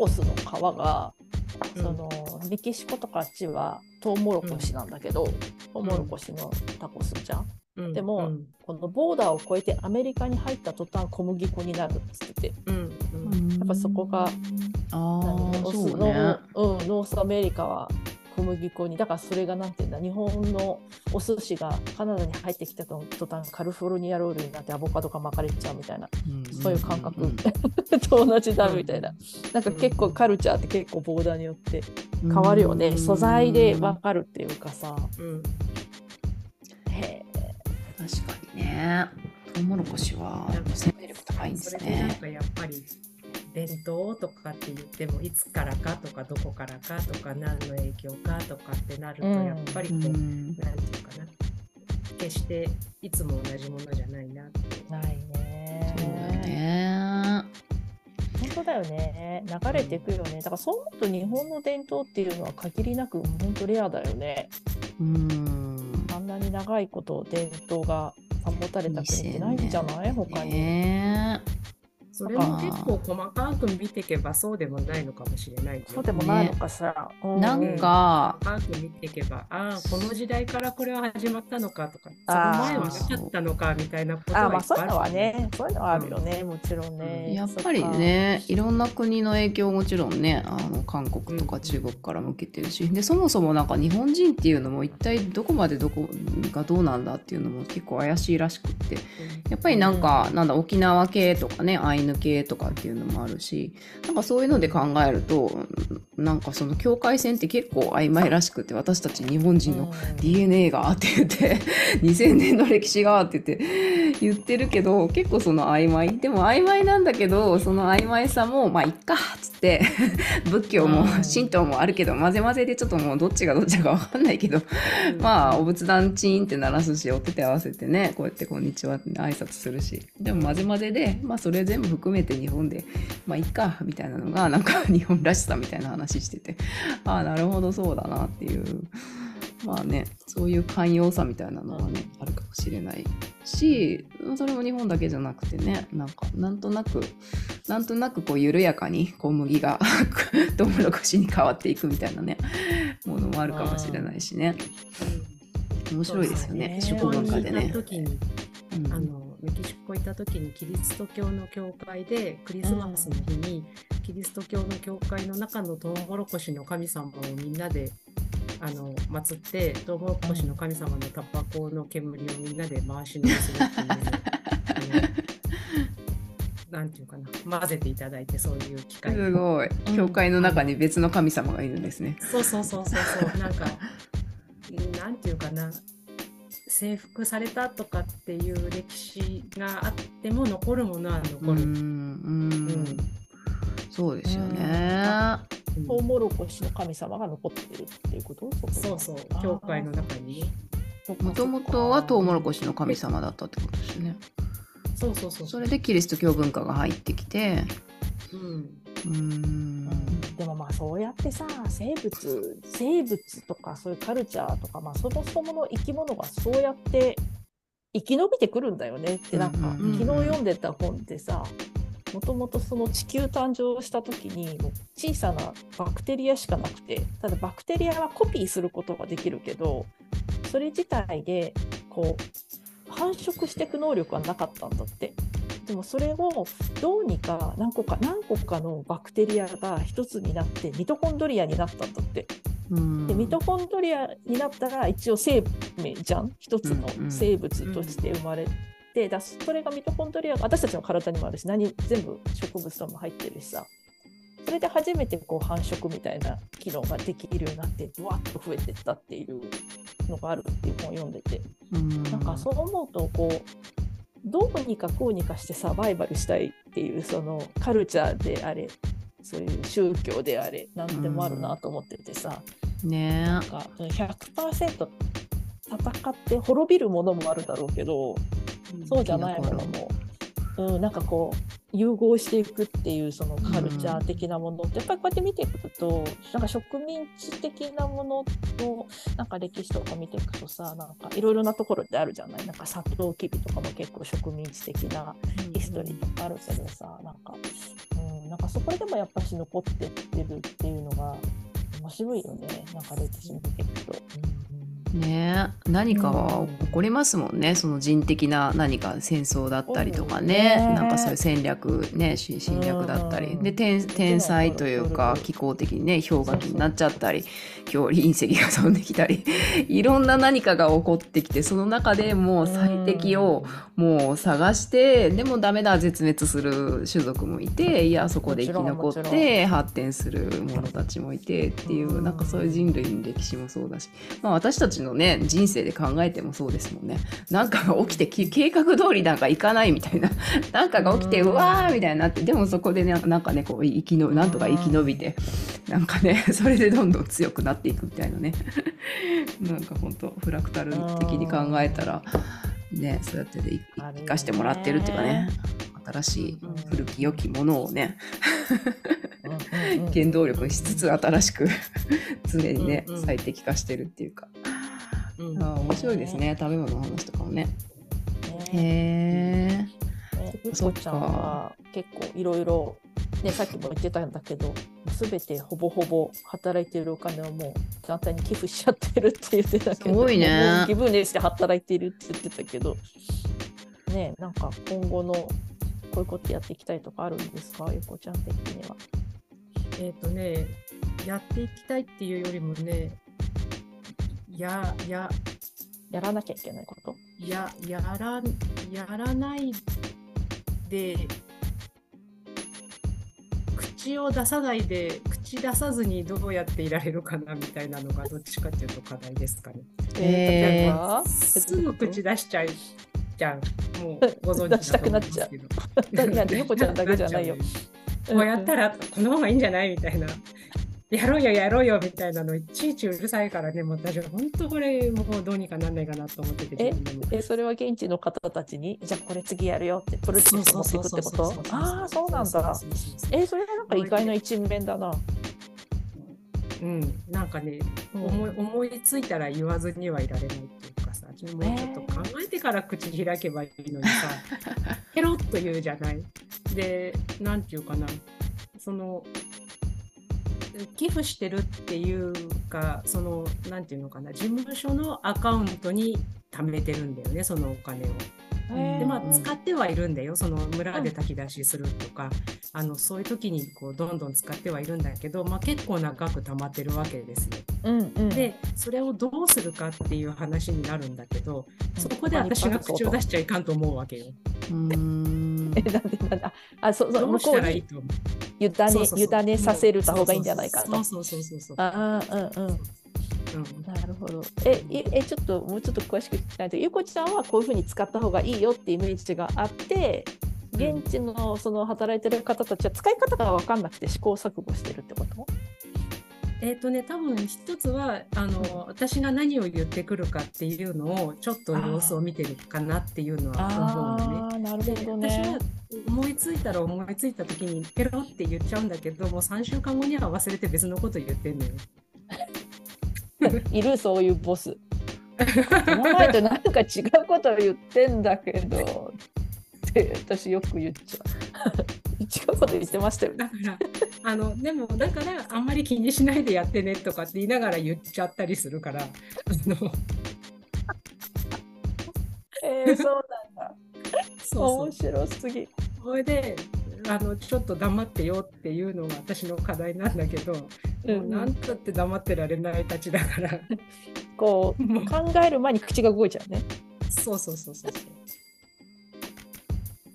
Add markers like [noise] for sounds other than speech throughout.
コスの皮が、うん。そのメキシコとかあっちはトウモロコシなんだけど、トウモロコシのタコスじゃん。うん。でもうん。このボーダーを越えてアメリカに入った途端小麦粉になるっつってて。うん。うん。やっぱそこがああノースそうね。うん、ノースアメリカは小麦粉にだからそれがなんていうんだ日本のお寿司がカナダに入ってきた途端カリフォルニアロールになってアボカドが巻かれちゃうみたいなそういう感覚、んん [laughs] と同じだみたいな。なんか結構カルチャーって結構ボーダーによって変わるよね、素材で分かるっていうかさ。うん。へ確かにね。トウモロコシは生命力高いんですそれでなんねかやっぱり伝統とかって言ってもいつからかとかどこからかとか何の影響かとかってなるとうん。やっぱりこう、なんていうかな。決していつも同じものじゃないなって。えないね。そうだよね。本当だよね流れていくよね。だからそう思うと日本の伝統っていうのは限りなく本当レアだよね。うん。あんなに長いこと伝統が保たれた国ってないんじゃない？他に。ねそれも結構細かく見ていけばそうでもないのかもしれないよそうでもないのかしら。うなんか細かく見ていけばああこの時代からこれは始まったのかとかその前はなかったのかみたいなことあはいっぱいまあそういうのはあるね、そういうのはあるよね、もちろんね。やっぱりねいろんな国の影響もちろんねあの韓国とかうん中国からも受けてるし、でそもそもなんか日本人っていうのも一体どこまでどこがどうなんだっていうのも結構怪しいらしくって。やっぱりなんか、なんだ沖縄系とかねアイヌ系とかっていうのもあるしなんかそういうので考えるとなんかその境界線って結構曖昧らしくて私たち日本人の DNA がって言って [laughs] 2000年の歴史がって言って言ってるけど結構その曖昧。でも曖昧なんだけどその曖昧さもまあいっかっつって [laughs] 仏教もうん。神道もあるけど混ぜ混ぜでちょっともうどっちがどっちか分かんないけどまあお仏壇チーンって鳴らすしお手手合わせてねこうやって「こんにちは」って挨拶するし。でも混ぜ混ぜでまあそれ全部含めて日本でまあいっかみたいなのがなんか [laughs] 日本らしさみたいな話しててああなるほどそうだなっていう。まあねそういう寛容さみたいなのはねあるかもしれないしそれも日本だけじゃなくてねなんかなんとなくなんとなくこう緩やかに小麦が [laughs] トウモロコシに変わっていくみたいなねものもあるかもしれないしね。面白いですよねそう食文化でね。うん。あのメキシコ行った時にキリスト教の教会でクリスマスの日に、キリスト教の教会の中のトウモロコシの神様をみんなであの祀ってトウモロコシの神様のタバコの煙をみんなで回し飲みするっていうなんていうかな混ぜていただいてそういう機会すごい。うん。教会の中に別の神様がいるんですね。そうそうそうそうそう。なんかなんていうかな征服されたとかっていう歴史があっても残るものは残る。うんうんそうですよね。うんトウモロコシの神様が残ってるっていうこと？そうそう教会の中にね。もともとはトウモロコシの神様だったってことですよね。そうそうそう。それでキリスト教文化が入ってきて、うんうーん、でもまあそうやってさ生物生物とかそういうカルチャーとか、まあ、そもそもの生き物がそうやって生き延びてくるんだよねってなんか、うんうんうん昨日読んでた本でさもともとその地球誕生した時にもう小さなバクテリアしかなくてただバクテリアはコピーすることができるけどそれ自体でこう繁殖していく能力はなかったんだって。でもそれをどうにか何個か何個かのバクテリアが一つになってミトコンドリアになったんだって。うん。でミトコンドリアになったら一応生命じゃん？一つの生物として生まれて、だそれがミトコンドリアが私たちの体にもあるし何全部植物とも入ってるしさ。それで初めてこう繁殖みたいな機能ができるようになってドワッと増えてったっていうのがあるっていう本を読んでて。うん。なんかそう思うとこうどうにかこうにかしてサバイバルしたいっていうそのカルチャーであれそういう宗教であれ何でもあるなと思っててさ、ねなんか100%戦って滅びるものもあるだろうけどそうじゃないものも、うん、なんかこう融合していくっていうそのカルチャー的なものって、やっぱりこうやって見ていくとなんか植民地的なものとなんか歴史とか見ていくとさなんかいろいろなところってあるじゃない？なんかサトウキビとかも結構植民地的なヒストリーとかあるけどさなんか、うん、なんかそこでもやっぱし残ってってるっていうのが面白いよね。なんか歴史見ていくと。ね。何かは起こりますもんね、その人的な何か戦争だったりとかね、ねなんかそういう戦略ねし侵略だったり、うん。で天天災というか気候的にね氷河期になっちゃったり今日隕石が飛んできたり。[laughs] いろんな何かが起こってきてその中でもう最適をもう探してでもダメだ絶滅する種族もいていやそこで生き残って発展する者たちもいてっていううんなんかそういう人類の歴史もそうだし、まあ、私たちのね人生で考えてもそうですもんね。なんかが起きてき計画通りなんかいかないみたいな。[laughs] なんかが起きてううんわーみたいになってでもそこでねなんかねこう生きのなんとか生き延びてなんかね [laughs] それでどんどん強くなっていくみたいなね。[laughs] なんか本当フラクタル的に考えたらねそうやってで生かしてもらってるっていうかね。新しいうん。古き良きものをね原動力にしつつ新しく [laughs] 常にねうんうん。最適化してるっていうか。うん。あー面白いですね食べ物の話とかもね。へねえねゆこちゃんは結構いろいろねさっきも言ってたんだけど全てほぼほぼ働いているお金をもう団体に寄付しちゃってるって言ってたけどすごいね。気分でして働いているって言ってたけど。ねなんか今後のこういうことやっていきたいとかあるんですか？ゆこちゃん的には。えっ、とね、やっていきたいっていうよりもね、や、や、やらなきゃいけないこと？や、やら、やらないで、口を出さないで、口出さずにどうやっていられるかなみたいなのがどっちかっていうと課題ですかね。えばすぐ口出しちゃうじゃん。もうご存知だ出したくなっちゃうういや猫ちゃんだけじゃないよ。こうやったらこの方がいいんじゃないみたいな。やろうよやろうよみたいなのいちいちうるさいからね、もう私は本当これもうどうにかなんないかなと思ってて。え？それは現地の方たちに？じゃあこれ次やるよってプロジェクト持っていくってことああそうなんだ。えそれはなんか意外な一面だな。うん、なんかね、思い思いついたら言わずにはいられないってもうちょっと考えてから口開けばいいのにさ、[laughs] ペロッと言うじゃない。で、なんていうかな、その、寄付してるっていうか、その、なんていうのかな、事務所のアカウントに貯めてるんだよね、そのお金を。でまあ、うん使ってはいるんだよ。その村で炊き出しするとか、あのそういう時にこうどんどん使ってはいるんだけど、まあ、結構な額貯まってるわけですよ。うんうん、でそれをどうするかっていう話になるんだけどそこでうん私が口を出しちゃいかんと思うわけよ。うーん。えなんでなんだ。あそうそうどうし向こうにたらいいと思う？委ねそうそうそう。委ねさせるた方がいいんじゃないかと。そうそうそうそうそう。ああうんうん。うんなるほど。え、いえちょっともうちょっと詳しく聞きたいと、ゆこちゃんはこういうふうに使った方がいいよってイメージがあって、現地のその働いてる方たちは使い方が分かんなくて試行錯誤してるってこと？えっ、とね多分一つはあの私が何を言ってくるかっていうのをちょっと様子を見てるかなっていうのは思うのね。ああ、なるほど私はね。思いついたら思いついた時にペロって言っちゃうんだけどもう3週間後には忘れて別のこと言ってんのよ。[laughs] いるそういうボス。この前となんか違うこと言ってんだけどって私よく言っちゃう。[laughs] 違うこと言ってましたよね。だからあのでもだからあんまり気にしないでやってねとかって言いながら言っちゃったりするからあのえー、そうなんだ。そう面白すぎ。それであのちょっと黙ってよっていうのが私の課題なんだけど、うんもうなんたって黙ってられないたちだからこうもう考える前に口が動いちゃうね。そうそうそうそうそう。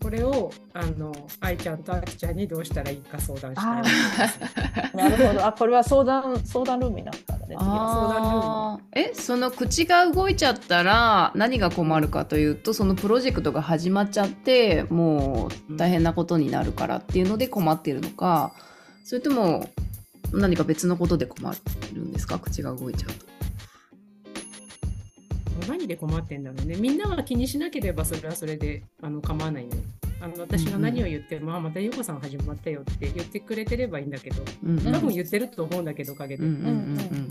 これをあの愛ちゃんとあきちゃんにどうしたらいいか相談したい。なるほど。あ、これは相談相談ルームになったんだね。次はあーえその口が動いちゃったら何が困るかというとそのプロジェクトが始まっちゃってもう大変なことになるからっていうので困ってるのかそれとも何か別のことで困るんですか？口が動いちゃうと。何で困ってんだろうね。みんなは気にしなければそれはそれであの構わないのよ。あの私が何を言っても、あまたゆうこさん始まったよって言ってくれてればいいんだけど、うんうん多分言ってると思うんだけど、おかげで。うんうんうんうん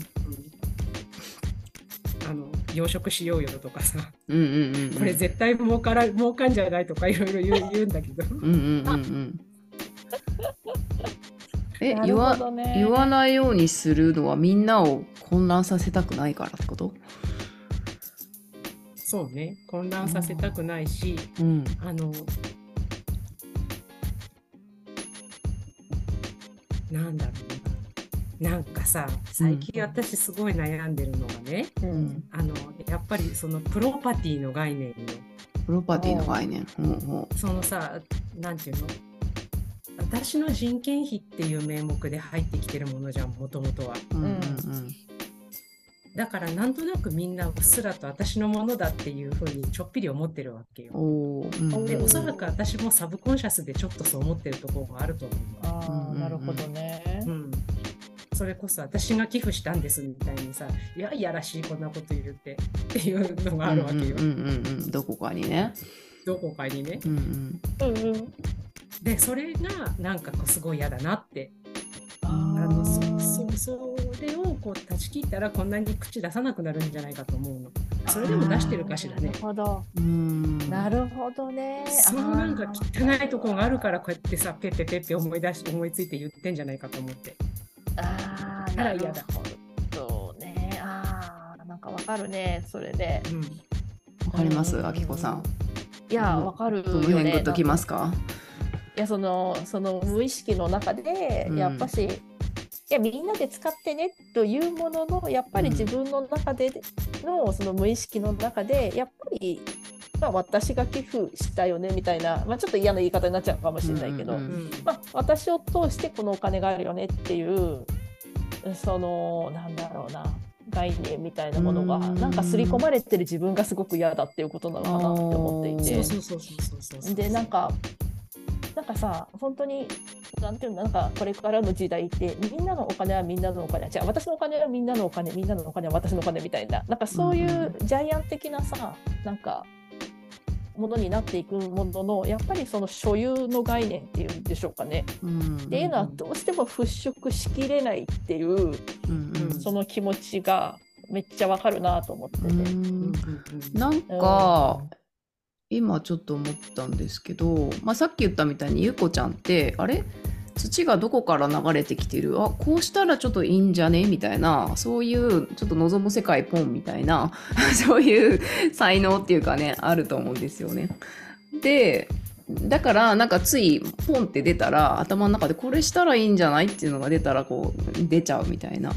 あの養殖しようよとかさ、うんうんうんうんこれ絶対儲から儲かんじゃないとかいろいろ言う言うんだけど、うんうんうんうん [laughs] え、言わ言わないようにするのはみんなを混乱させたくないからってこと？そうね、混乱させたくないし、うん。あの、なんだろうな。なんかさ、最近私すごい悩んでるのがね、ううんん。あの、やっぱりそのプロパティの概念よ。プロパティの概念。ほうほそのさ、なんていうの？私の人件費っていう名目で入ってきてるものじゃん、もともとは。う。うんうんうん。だからなんとなくみんなうっすらと私のものだっていうふうにちょっぴり思ってるわけよ。おーうんうんで、おそらく私もサブコンシャスでちょっとそう思ってるところがあると思うわ。ああ、なるほどねう。ん。それこそ私が寄付したんですみたいにさ、いや、いやらしいこんなこと言ってっていうのがあるわけよ。うんうんうんうん。どこかにね。どこかにね。うんうん。うんうん。で、それがなんかこうすごい嫌だなって。ああのそーそそれをこう断ち切ったらこんなに口出さなくなるんじゃないかと思うの。それでも出してるかしらねなる。ほど。うん。なるほどね。そのなんか汚いところがあるからこうやってさペッペペッペ思い出し思いついて言ってんじゃないかと思って。あーあら嫌だなるほどね。ああ、なんかわかるね、それで。うん、わかります、うんあきこさん。いや、わかるよどの辺グねッ。ときますか？いや、その、その無意識の中で、うん。やっぱし、いや、みんなで使ってねというものの、やっぱり自分の中での、その無意識の中で、やっぱり、まあ、私が寄付したよねみたいな、まあ、ちょっと嫌な言い方になっちゃうかもしれないけど、うんうんうん。まあ、私を通してこのお金があるよねっていうそのなんだろうな概念みたいなものがうん。なんか刷り込まれてる自分がすごく嫌だっていうことなのかなって思っていて。でなんかなんかさ本当になんていうのなんかこれからの時代ってみんなのお金はみんなのお金じゃあ私のお金はみんなのお金みんなのお金は私のお金みたいななんかそういうジャイアン的なさなんかものになっていくもののやっぱりその所有の概念っていうんでしょうかね。うん。っていうのはどうしても払拭しきれないっていううんうん。その気持ちがめっちゃわかるなと思ってて。うんうんうん今ちょっと思ったんですけど、まあ、さっき言ったみたいにゆうこちゃんってあれ？土がどこから流れてきてる？あこうしたらちょっといいんじゃね？みたいなそういうちょっと望む世界ポンみたいな [laughs] そういう才能っていうかねあると思うんですよね。でだからなんかついポンって出たら頭の中でこれしたらいいんじゃない？っていうのが出たらこう出ちゃうみたいな。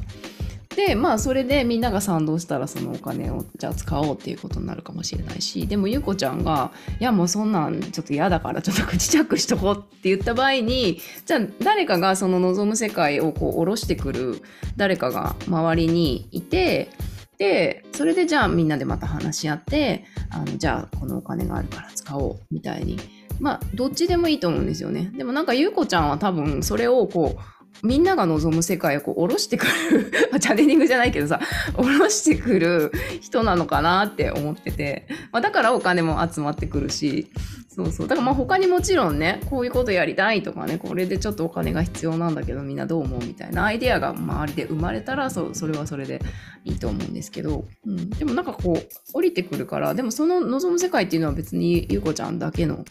でまあそれでみんなが賛同したらそのお金をじゃあ使おうっていうことになるかもしれないしでもゆうこちゃんが「いやもうそんなんちょっと嫌だからちょっと口チャックしとこう」って言った場合にじゃあ誰かがその望む世界をこう下ろしてくる誰かが周りにいてでそれでじゃあみんなでまた話し合ってあのじゃあこのお金があるから使おうみたいにまあどっちでもいいと思うんですよね。でもなんかゆうこちゃんは多分それをこうみんなが望む世界をこう下ろしてくるまチャネリングじゃないけどさ [laughs] 下ろしてくる人なのかなって思ってて、まあ、だからお金も集まってくるしそうそう。だからまあ他にもちろんねこういうことやりたいとかねこれでちょっとお金が必要なんだけどみんなどう思うみたいな。アイデアが周りで生まれたらそそれはそれでいいと思うんですけど、うん、でもなんかこう降りてくるからでもその望む世界っていうのは別にゆうこちゃんだけの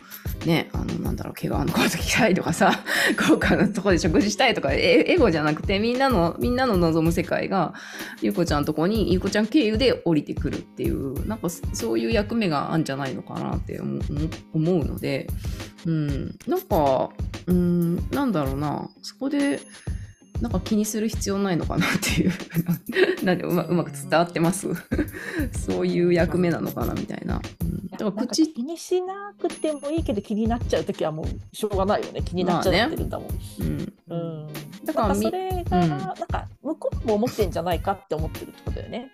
ねあのなんだろう毛皮のコート着たいとかさ [laughs] 豪華なとこで食事したいとかエゴじゃなくてみんなのみんなの望む世界がゆうこちゃんとこにゆうこちゃん経由で降りてくるっていうなんかそういう役目があるんじゃないのかなって思う思うので、うん、なんか、うん、なんだろうな。そこでなんか気にする必要ないのかなっていう。[laughs] なんでうまうまく伝わってます？[laughs] そういう役目なのかなみたいな。うん、だかんか口気にしなくてもいいけど気になっちゃう時はもうしょうがないよね。気になっちゃってるんだもん。うん、うん、だからそれが、うん。なんか向こうも思ってんじゃないかって思ってるってことだよね。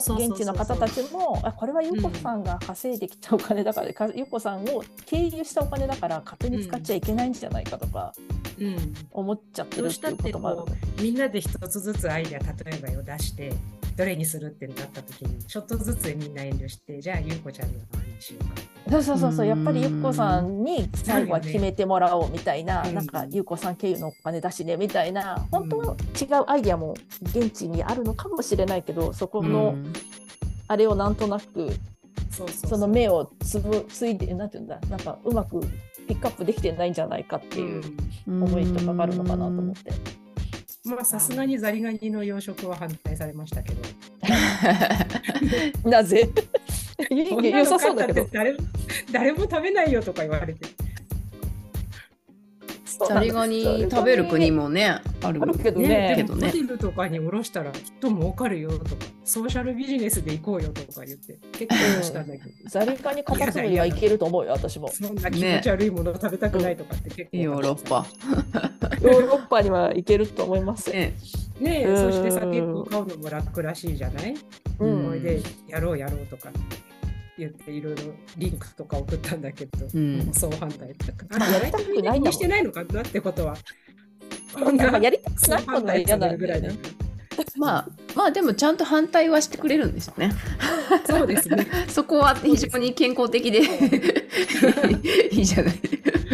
その現地の方たちもあこれはゆうこさんが稼いできたお金だから、うこさんを経由したお金だから勝手に使っちゃいけないんじゃないかとかうん。思っちゃってるってたってうこともある。こ。うみんなで一つずつアイデア例えばを出してどれにするってなった時にちょっとずつみんな遠慮してじゃあゆうこちゃんの何にしようか。そうそうそうそうやっぱりゆっこさんに最後は決めてもらおうみたいな、うんなんかゆっこさん経由のお金だしねみたいな本当は違うアイディアも現地にあるのかもしれないけどそこのうん。あれをなんとなくそうそう。その目をつぶついてなんていうんだなんかうまくピックアップできてないんじゃないかっていううん。思いとかがあるのかなと思って。まあさすがにザリガニの養殖は反対されましたけど。[laughs] なぜ？[laughs] 良さそうだけど。誰も [laughs] 誰も食べないよとか言われて。ザリガニ食べる国もねあるあるけどねねでけどねもホテルとかに卸したらきっと儲かるよとか、ソーシャルビジネスで行こうよとか言って、結構したんだけど、ザリガニカタツムリはいけると思うよ、私も。そんな気持ち悪いものを食べたくないとかって結構、ヨーロッパ。ヨーロッパにはいけると思います。ねねえ、うんそしてさ、結構買うのも楽らしいじゃない、ううんそれで、やろうやろうとか言って、いろいろリンクとか送ったんだけど、うんそう反対。まあやりたくないんしてないのかなってことは。やりたくないことは嫌なんぐらいだ。まあまあでもちゃんと反対はしてくれるんですよね。そうですね。[laughs] そこは非常に健康的で [laughs] いいじゃない。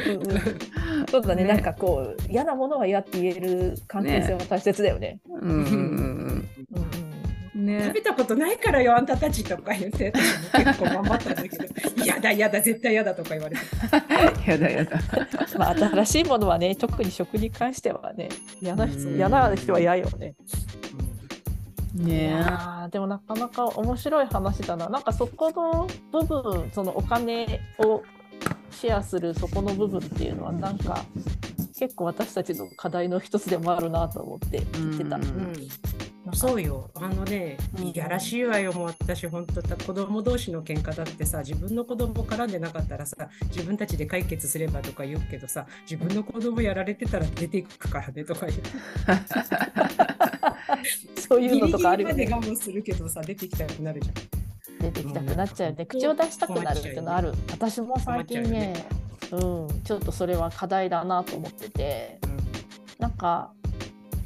うんうんそうだねねなんかこう嫌なものは嫌って言える関係性は大切だよね。うんうんうんうんうん。ね食べたことないからよ、あんたたちとか言って、結構頑張ったんだけど、[laughs] 嫌だ嫌だ、絶対嫌だとか言われて。[laughs] やだやだ。うんまあ新しいものはね特に食に関してはね嫌な人うん嫌な人は嫌よね。いねでもなかなか面白い話だな。なんかそこの部分そのお金をシェアするそこの部分っていうのはなんか結構私たちの課題の一つでもあるなと思って聞いてた。うんうんそうよ、あのねうん、いやらしいわよ、もう私、本当、子供同士の喧嘩だってさ、自分の子供絡んでなかったらさ、自分たちで解決すればとか言うけどさ、自分の子供やられてたら出ていくからねとか言う。[laughs] そういうのとかあるよねギリギリ。まで我慢するけどさ、出てきたくなるじゃん。出てきたくなっちゃうよね。口を出したくなるっていうのある。私も最近ね、うん、ちょっとそれは課題だなと思ってて、なんか、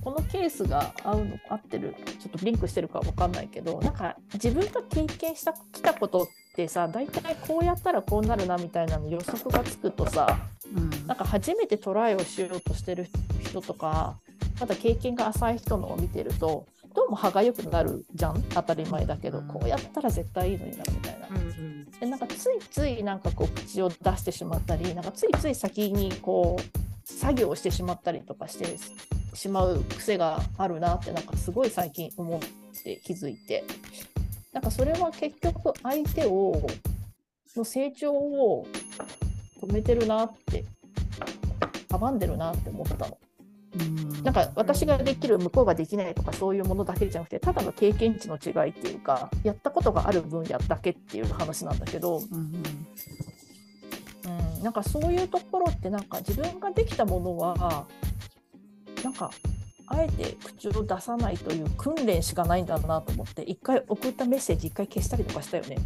このケースが合うの合ってるちょっとリンクしてるかわかんないけどなんか自分が経験したきたことってさ大体こうやったらこうなるなみたいなの予測がつくとさうん。なんか初めてトライをしようとしてる人とかまだ経験が浅い人のを見てるとどうも歯がゆくなるじゃん？当たり前だけど、うんこうやったら絶対いいのになみたいな。でなんかついついなんかこう口を出してしまったりなんかついつい先にこう作業をしてしまったりとかしてしまう癖があるなってなんかすごい最近思って気づいてなんかそれは結局相手をの成長を止めてるなって阻んでるなって思ったの。うんなん。か私ができる向こうができないとかそういうものだけじゃなくてただの経験値の違いっていうかやったことがある分野だけっていう話なんだけど、うんうん、なんかそういうところってなんか自分ができたものはなんかあえて口を出さないという訓練しかないんだなと思って一回送ったメッセージ一回消したりとかしたよね。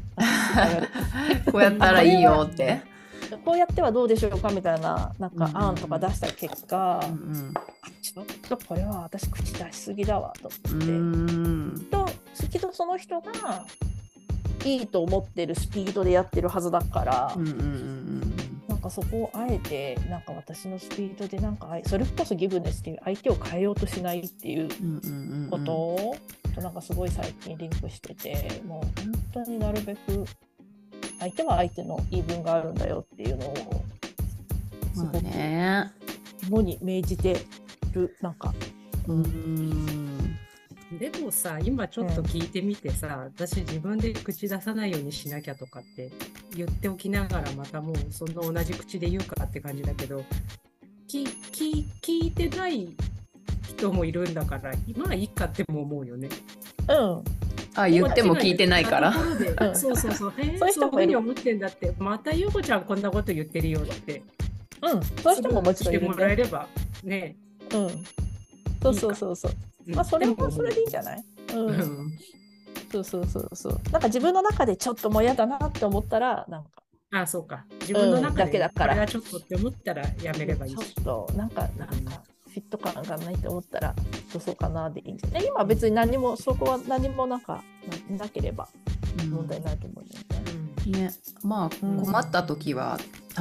[laughs] こうやったらいいよって。[laughs] こうやってはどうでしょうかみたいななんかうん案とか出した結果、うんちょっとこれは私口出しすぎだわとう思って。んときっとその人がいいと思ってるスピードでやってるはずだから、うんうんうんなんかそこをあえてなんか私のスピードでなんかそれこそギブネスっていう相手を変えようとしないっていううんうんうんことを、となんかすごい最近リンクしててもう本当になるべく相手は相手の言い分があるんだよっていうのをすまあごくね。肝に銘じてるなんかうんでもさ、今ちょっと聞いてみてさ、私自分で口出さないようにしなきゃとかって言っておきながらまたもうその同じ口で言うかって感じだけど、きき聞いてない人もいるんだから、まあいいかっても思うよね。うんあ言っても聞いてないから。うんそうそうそう。へえそういう人もいるそういうふうに思ってんだって、またゆうこちゃんこんなこと言ってるよって。うんそういう人ももちろんいるしてもらえねればね。うん。そうそうそうそう。うん。まあそれもそれでいいんじゃない？うん。うん。そうそうそうそう。なんか自分の中でちょっともう嫌だなって思ったら、なんか。あ、そうか。自分のうん中で、だけだから。これはちょっとって思ったらやめればいいし。ちょっとなんか、なんかフィット感がないと思ったら、どうそうかなでいいんじゃない？今は別に何も、そこは何もなんかななければ問題ないと思うんだよね。うん。ね、まあうん困った時は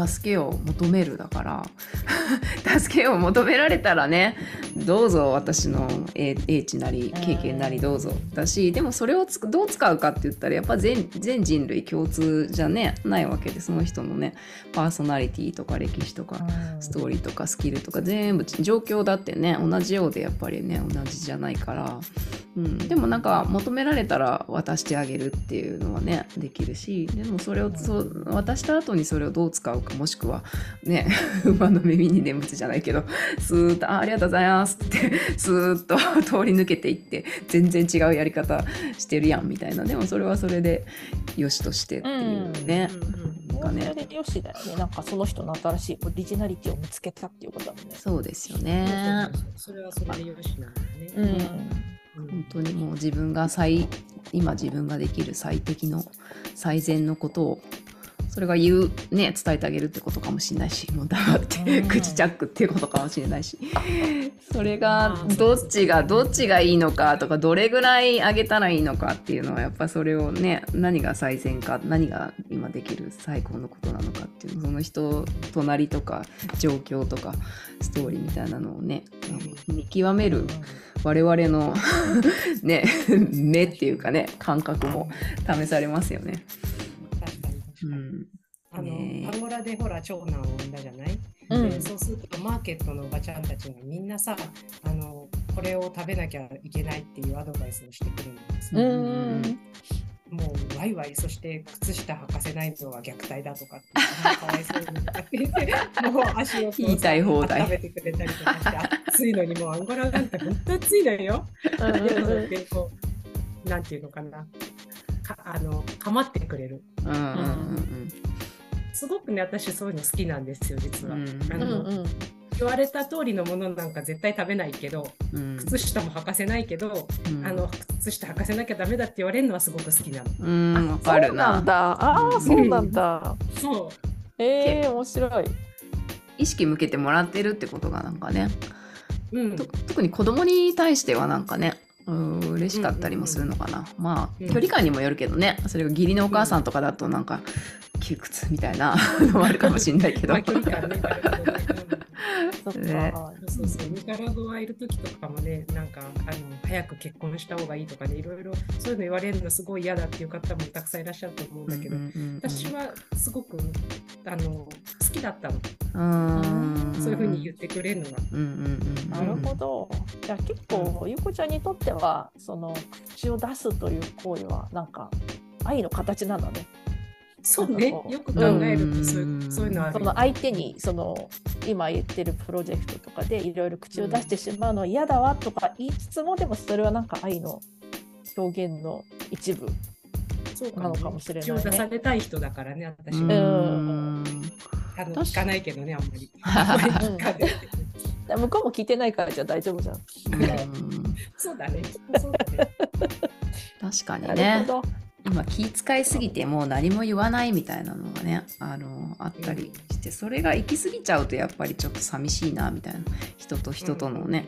助けを求めるだから [laughs] 助けを求められたらねどうぞ私の英英知なり経験なりどうぞ。だしでもそれをつどう使うかって言ったらやっぱ全全人類共通じゃねないわけでその人のねパーソナリティとか歴史とかストーリーとかスキルとか全部状況だってね同じようでやっぱりね同じじゃないから、うん、でもなんか求められたら渡してあげるっていうのはねできるしでもそれをそう渡した後にそれをどう使うかもしくはね [laughs] 馬の耳に念仏じゃないけどスーッと「あありがとうございます」ってスーッと [laughs] 通り抜けていって全然違うやり方してるやんみたいなでもそれはそれでよしとしてっていうね。なんかねそれでよしだよね。なんかその人の新しいオリジナリティを見つけたっていうことだもんね。そうですよね。それはそれでよしなんだね。ん。うん本当にもう自分が最今自分ができる最適の最善のことをそれが言うね伝えてあげるってことかもしれないしもう黙ってうん。口チャックっていうことかもしれないし。[laughs] それがどっちがどっちがいいのかとかどれぐらいあげたらいいのかっていうのはやっぱそれをね何が最善か何が今できる最高のことなのかっていうその人隣とか状況とかストーリーみたいなのをね見極める我々の [laughs] ね目っていうかね感覚も試されますよね。うん、あのアンゴラでほら長男を産んだじゃない、うん。でそうするとマーケットのおばちゃんたちがみんなさあのこれを食べなきゃいけないっていうアドバイスをしてくるんですうよ、ん。もうワイワイそして靴下履かせないのは虐待だとかかわいそうにとかって言って [laughs] もう足を言いたい放題。温めてくれたりとかして暑いのにもうアンゴラなんて本当暑いのよ。なんていうのかなかあの構ってくれる。うんうんすごくね私そういうの好きなんですよ実は。うんあうんうのん。言われた通りのものなんか絶対食べないけどうん靴下も履かせないけど、うんあの靴下履かせなきゃダメだって言われるのはすごく好きなの。うんわかるそうな。なんだ。ああ、そうなんだ。そうええ、面白い。意識向けてもらってるってことがなんかねうんと特に子供に対してはなんかねうん嬉しかったりもするのかな、まあうん。距離感にもよるけどね。それが義理のお母さんとかだとなんか窮屈みたいなのもあるかもしれないけど。そっね。[laughs] か。うんそうそう。ニカラグアいる時とかもねなんかあの早く結婚した方がいいとかねいろいろそういうの言われるのすごい嫌だっていう方もたくさんいらっしゃると思うんだけど、うんうんうん私はすごくあの好きだったの、うんそういうふうに言ってくれるのが。うんうんうんなるほど。じゃあ結構ゆうこちゃんにとってはその口を出すという行為はなんか愛の形なんだね。そうねよく考えるとそういう,、うんそういうのあるよその相手にその今言ってるプロジェクトとかでいろいろ口を出してしまうのは嫌だわとか言いつつもでもそれはなんか愛の表現の一部。そうなのかもしれないね口を出されたい人だからね、私うは。んあの聞かないけどね、あんまり。あんまり聞かないで向こうも聞いてないからじゃあ大丈夫じゃん。うんそうだね。そうだね。[laughs] 確かになるねほど。今気遣いすぎてもう何も言わないみたいなのがねあのあったりしてそれが行き過ぎちゃうとやっぱりちょっと寂しいなみたいな人と人とのね、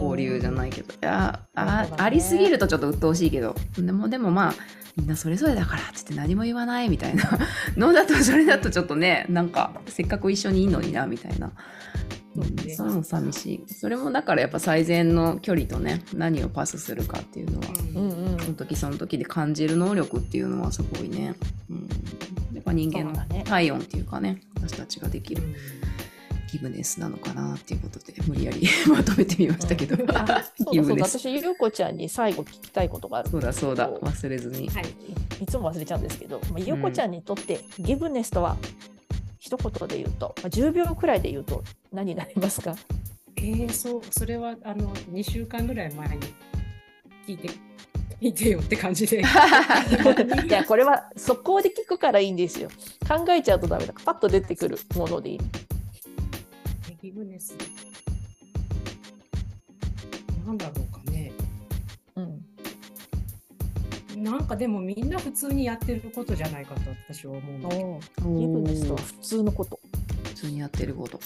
交流じゃい。ないけどいやあ,、ねありすぎるとちょっと鬱陶しいけどでもでもまあみんなそれぞれだからって言って何も言わないみたいなのだとそれだとちょっとね [laughs] なんかせっかく一緒にいいのになみたいな。そうねそれも寂しいそれもだからやっぱ最善の距離とね何をパスするかっていうのはうんうん。その時その時で感じる能力っていうのはすごいね、うん、やっぱ人間の体温っていうかね私たちができるうん。ギブネスなのかなっていうことで無理やり [laughs] まとめてみましたけど、うだそうだ。ギブネス。私ゆうこちゃんに最後聞きたいことがあるそうだそうだ。忘れずに、はい。いいつも忘れちゃうんですけど、まあ、ゆうこちゃんにとってギブネスとは一言で言うと、まあ、10秒くらいで言うと何になりますか？えー、そう、それはあの2週間ぐらい前に聞いて、聞いてよって感じで。[laughs] いやこれは速攻で聞くからいいんですよ。考えちゃうとダメだ。パッと出てくるものでいい。ギブネス。なんだろうかね。うん。なんかでもみんな普通にやってることじゃないかと私は思うんだけど。ギブネスとは普通のこと。普通にやってること。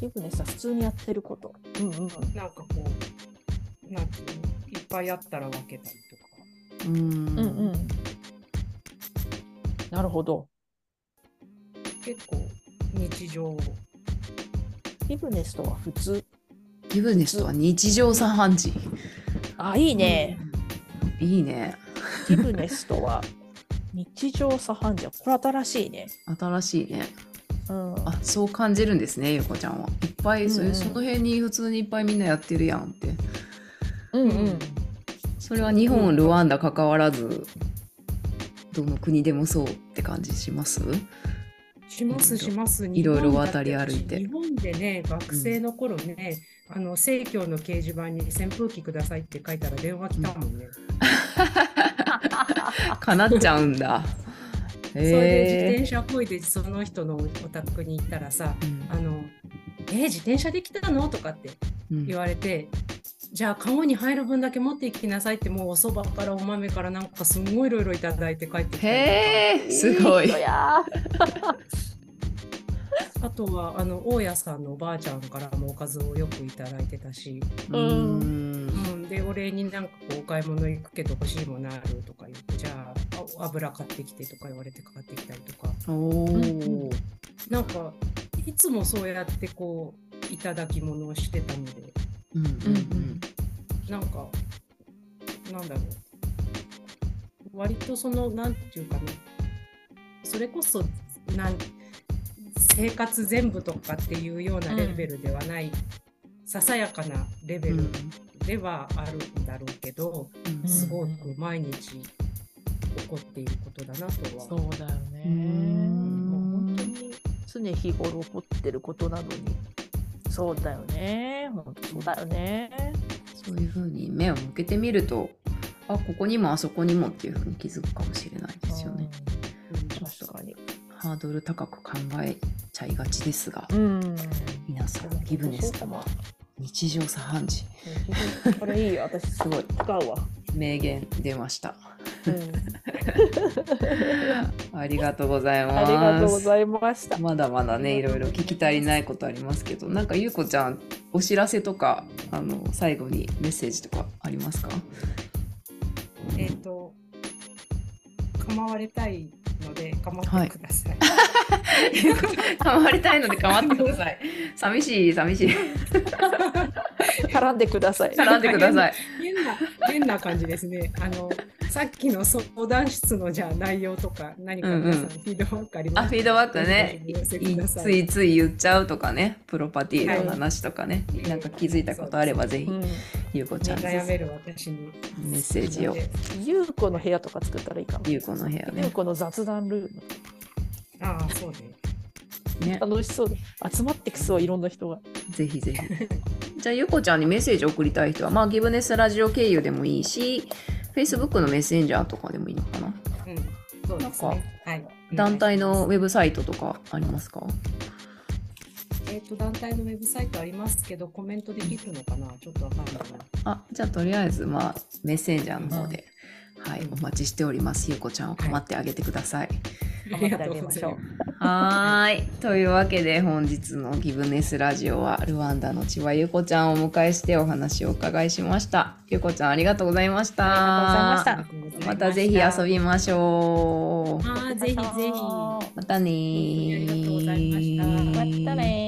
ギブネスは普通にやってること。うんうんうん。なんかこう、なんていうの、ぱいあったら分けたりとか。うんうんうんなるほど結構日常。ギブネスとは普通。ギブネスとは日常茶飯事。あ、いいね。いいね。ギブネスとは日常茶飯事。これ新しいね。新しいね。うん。あ、そう感じるんですね、ゆこちゃんは。いっぱい、それうんうんその辺に普通にいっぱいみんなやってるやんって。うんうん。それは日本、ルワンダ関わらず、どの国でもそうって感じします？しますします。いろいろ渡り歩いて日本でね、学生の頃ね、あの生協の掲示板に扇風機くださいって書いたら電話来たもんね。[laughs] かなっちゃうんだ。[laughs] それで自へ転車こいでその人のお宅に行ったらさ、ーあの、えー自転車で来たの？とかってうん言われて、じゃあ、カゴに入る分だけ持っていきなさいって、もうおそばからお豆からなんかすんごいいろいろいただいて帰ってきたりとか。へえ、すごい。あとは、あの、大家さんのおばあちゃんからもおかずをよくいただいてたし、ううん。んうん、で、お礼になんかこう、お買い物行くけど欲しいものあるとか言って、じゃあ、あ油買ってきてとか言われて買ってきたりとか、おお。なんか、いつもそうやってこう、いただき物をしてたので、うんうんうんなんか、なんだろう。割とその、なんていうかね、それこそ、なん生活全部とかっていうようなレベルではない、ささやかなレベルではあるんだろうけど、うんすごく毎日起こっていることだなとは。そうだよね。うんもう本当に常日頃起こってることなのに。そうだよね。本当そうだよね。そういうふうに目を向けてみると、あ、ここにもあそこにもっていうふうに気づくかもしれないですよね。うん確かに。ハードル高く考えちゃいがちですが、うん。皆さん、ギブネスとは日常茶飯事。これいいよ。私すごい使うわ。名言出ました。うん。[laughs] ありがとうございます。ありがとうございました。まだまだねいろいろ聞き足りないことありますけどなんかゆうこちゃんお知らせとかあの最後にメッセージとかありますか？えっ、と、構われたいので、構ってください。[laughs] 変わりたいので構ってください [laughs] 寂しい寂しい絡んでください。絡んでください変な、変な感じですね。あの、さっきの相談室のじゃあ内容とか、何か皆さんうんうんフィードバックありますか、あフィードバックねついつい言っちゃうとかねプロパティの話とかね、はいなんか気づいたことあればぜひうん。ゆうこちゃんに悩める私に。メッセージをゆうこの部屋とか作ったらいいかも。ゆうこの部屋ゆうねこの雑談ルーム。ああ、そうね。ね楽しそうで。集まってきそう、いろんな人が。ぜひぜひ。じゃあ、ゆこちゃんにメッセージ送りたい人は、まあ、ギブネスラジオ経由でもいいし、Facebook のメッセンジャーとかでもいいのかな。うん。そうですなんね。はい。団体のウウェェブサイトとかありますか？えっ、と、団体のウェブサイトありますけど、コメントできるのかな？ちょっとわかんないな。あ、じゃあ、とりあえず、まあ、メッセンジャーの方で、はい、お待ちしております。ゆこちゃんを構ってあげてください。ありがとうございます。はーい。というわけで、本日のギブネスラジオは、ルワンダの千葉ゆこちゃんをお迎えしてお話をお伺いしました。ゆこちゃん、ありがとうございました。ありがとうございましたまたぜひ遊びましょう。ああ、ぜひぜひ。またねーありがとうございましたねー